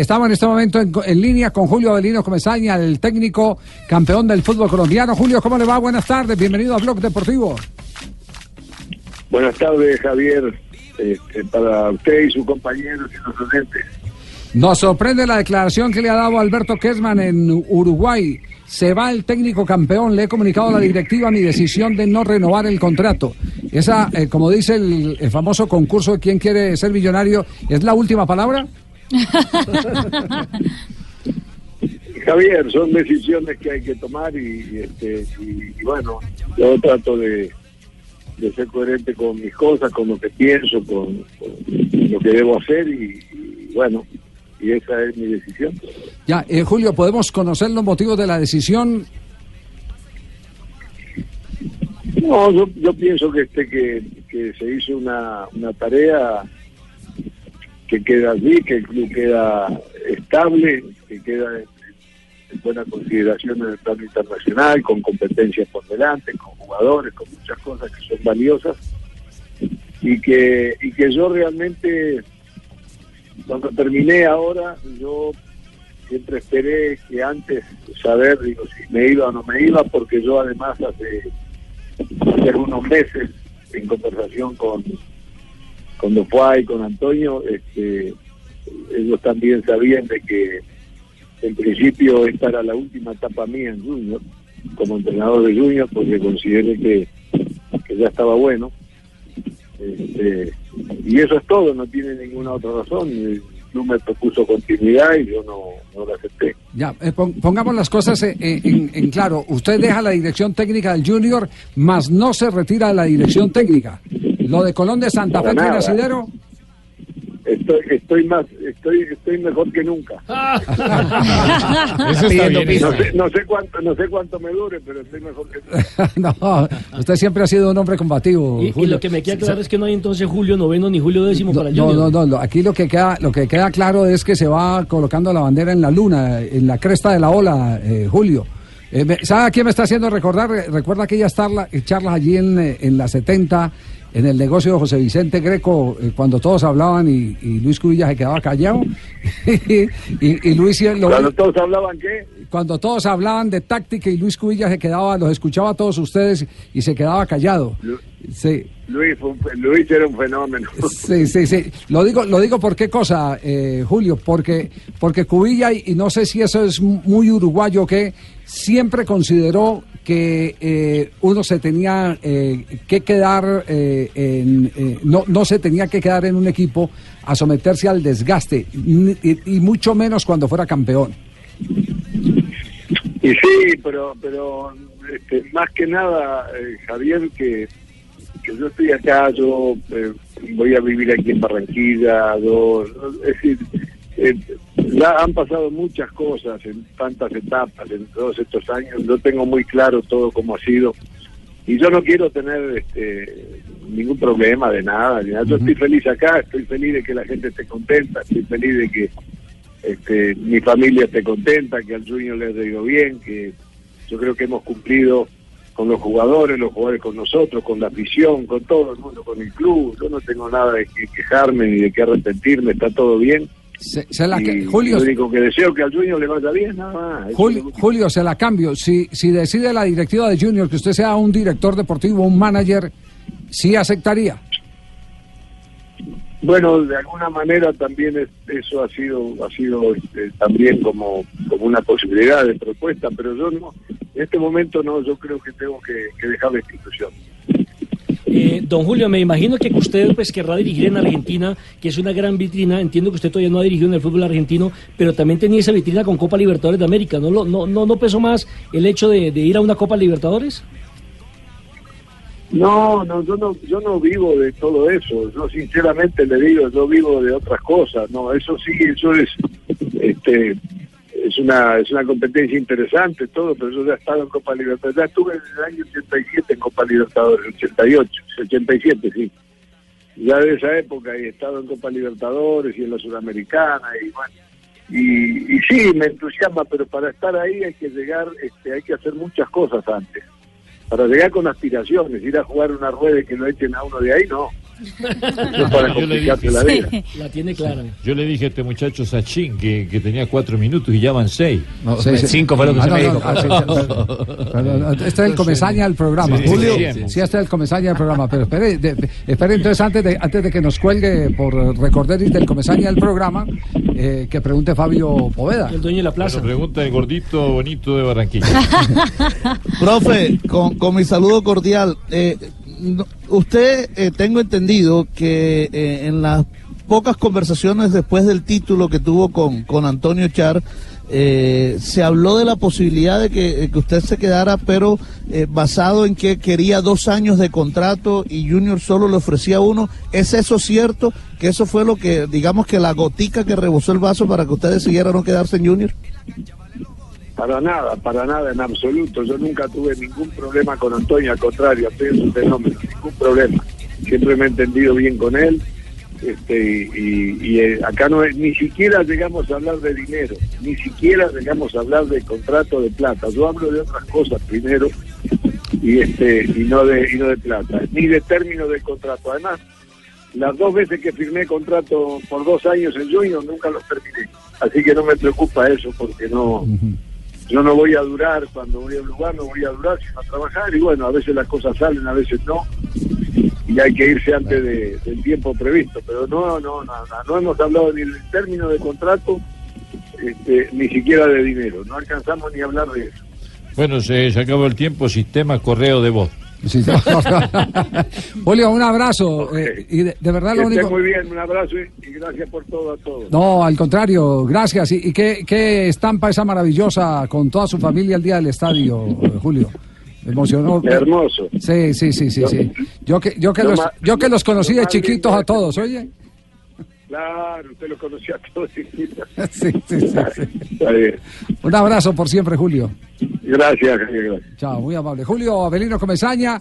estamos en este momento en, línea con Julio Avelino Comesaña, el técnico campeón del fútbol colombiano. Julio, ¿cómo le va? Buenas tardes, bienvenido a Blog Deportivo. Buenas tardes, Javier, este, para usted y sus compañeros y los docentes. Nos sorprende la declaración que le ha dado Alberto Kessman en Uruguay. Se va el técnico campeón. Le he comunicado a la directiva mi decisión de no renovar el contrato. Esa, eh, como dice el, famoso concurso de quién quiere ser millonario, ¿es la última palabra? Javier, son decisiones que hay que tomar y, este, y, bueno, yo trato de, ser coherente con mis cosas, con lo que pienso, con, lo que debo hacer y bueno, y esa es mi decisión. Ya, eh, Julio, ¿podemos conocer los motivos de la decisión? No, yo, yo pienso que este que, que se hizo una, una tarea que queda así, que el club queda estable, que queda en, buena consideración en el plano internacional, con competencias por delante, con jugadores, con muchas cosas que son valiosas. Y que y que yo realmente cuando terminé ahora, yo siempre esperé que antes saber digo, si me iba o no me iba, porque yo además hace, hace unos meses, en conversación con, con y con Antonio, este, ellos también sabían de que en principio esta era la última etapa mía en Junior, como entrenador de Junior, porque consideré que, que ya estaba bueno. Este, y eso es todo, no tiene ninguna otra razón. El club me propuso continuidad y yo no, no la acepté. Ya, eh, pongamos las cosas eh, eh, en, claro. Usted deja la dirección técnica del Junior, más no se retira de la dirección técnica. Lo de Colón de Santa Fe, Asidero estoy, estoy más, estoy, estoy mejor que nunca. Eso está bien, no, sé, no, sé, cuánto, no sé cuánto me dure, pero estoy mejor que nunca. no, usted siempre ha sido un hombre combativo. Y, lo que me queda claro es que no hay entonces Julio noveno ni Julio décimo para el No, no, no, aquí lo que queda, lo que queda claro es que se va colocando la bandera en la luna, en la cresta de la ola, eh, Julio. Eh, ¿Sabe a quién me está haciendo recordar? Recuerda aquellas charlas allí en, eh, en la 70 en el negocio de José Vicente Greco, eh, cuando todos hablaban y, Luis Cubilla se quedaba callado. y, Luis ¿Cuando todos hablaban qué? Cuando todos hablaban de táctica y Luis Cubilla se quedaba, los escuchaba a todos ustedes y se quedaba callado. sí. Luis, Luis era un fenómeno. Sí, sí, sí. Lo digo, lo digo por qué cosa, eh, Julio, porque, porque Cubilla, y no sé si eso es muy uruguayo que siempre consideró que eh, uno se tenía eh, que quedar eh, en, no, no se tenía que quedar en un equipo a someterse al desgaste y, mucho menos cuando fuera campeón. Y sí pero pero este, más que nada Javier que, que yo estoy acá yo voy a vivir aquí en Barranquilla yo, es decir ya han pasado muchas cosas en tantas etapas en todos estos años. Yo tengo muy claro todo cómo ha sido. Y yo no quiero tener este, ningún problema de nada, Yo estoy feliz acá, estoy feliz de que la gente esté contenta, estoy feliz de que este, mi familia esté contenta, que al Junior le ido bien, que yo creo que hemos cumplido con los jugadores, los jugadores con nosotros, con la afición, con todo el mundo, con el club. Yo no tengo nada de que quejarme ni de que arrepentirme, está todo bien. Se, la Julio, lo único que deseo que al Junior le vaya bien, nada más. Julio, se la cambio. Si, si decide la directiva de Junior que usted sea un director deportivo, un manager, ¿sí aceptaría? Bueno, de alguna manera también eso ha sido ha sido este, también como, como una posibilidad de propuesta, pero yo no, en este momento no, yo creo que tengo que, que dejar la institución. Eh, don Julio, me imagino que usted pues querrá dirigir en Argentina, que es una gran vitrina. Entiendo que usted todavía no ha dirigido en el fútbol argentino, pero también tenía esa vitrina con Copa Libertadores de América. ¿No, no, no, no pesó más el hecho de, ir a una Copa Libertadores? No, no, yo no, yo no vivo de todo eso. Yo sinceramente le digo, yo vivo de otras cosas. No, eso sí, eso es, este, es una es una competencia interesante todo, pero yo ya he estado en Copa Libertadores, ya estuve en el año 87 en Copa Libertadores, 88, 87, sí. Ya de esa época he estado en Copa Libertadores y en la Sudamericana y bueno, y, y sí, me entusiasma, pero para estar ahí hay que llegar, este, hay que hacer muchas cosas antes. Para llegar con aspiraciones, ir a jugar una rueda y que no echen a uno de ahí, no. Para Yo le dije- la vida. La tiene clara. Yo le dije a este muchacho Sachin que, que tenía cuatro minutos y ya van seis. Cinco fue lo que Ah, se me dijo. ah, pero, Este es el comesaña del programa. Sí, Julio, sí, sí. este es el comesaña del programa. Pero espere, de- espere entonces antes de, antes de que nos cuelgue por recorderis del comesaña del programa, eh, que pregunte Fabio Poveda. El dueño de la plaza. Bueno, pregunta el gordito bonito de Barranquilla. Profe, con, con mi saludo cordial. eh, usted, eh, tengo entendido que eh, en las pocas conversaciones después del título que tuvo con, con Antonio Char, eh, se habló de la posibilidad de que, eh, que usted se quedara, pero eh, basado en que quería dos años de contrato y Junior solo le ofrecía uno. ¿Es eso cierto? Que eso fue lo que, digamos que la gotica que rebosó el vaso para que usted decidiera no quedarse en Junior. Para nada, para nada, en absoluto. Yo nunca tuve ningún problema con Antonio, al contrario, Antonio es un fenómeno, ningún problema. Siempre me he entendido bien con él. Este, y, y, eh, acá no es, ni siquiera llegamos a hablar de dinero, ni siquiera llegamos a hablar de contrato de plata. Yo hablo de otras cosas primero y este y no de y no de plata, ni de término del contrato. Además, las dos veces que firmé contrato por dos años en Junior nunca los terminé, así que no me preocupa eso porque no yo no voy a durar cuando voy a un lugar, no voy a durar sino a trabajar y bueno, a veces las cosas salen, a veces no y hay que irse antes de- del tiempo previsto, pero no, no, no, no, hemos hablado ni del término de contrato, este, ni siquiera de dinero, no alcanzamos ni a hablar de eso. Bueno, se acabó el tiempo, sistema correo de voz. Sí. Julio, un abrazo. Eh, y de, de verdad Que lo esté único. muy bien, un abrazo y, y gracias por todo a todos. No, al contrario, gracias. ¿Y, y qué, qué estampa esa maravillosa con toda su familia el día del estadio, eh, Julio? Emocionó. Hermoso. Sí, sí, sí, sí, sí. Yo que, yo que, Lo los, más- yo que los conocí de chiquitos lindo a todos, oye. Claro, usted lo conocía a todos. chiquitos. Sí, sí, sí, sí. Está bien. Un abrazo por siempre, Julio. Gracias, Javier, gracias. Chao, muy amable. Julio Avelino Comesaña.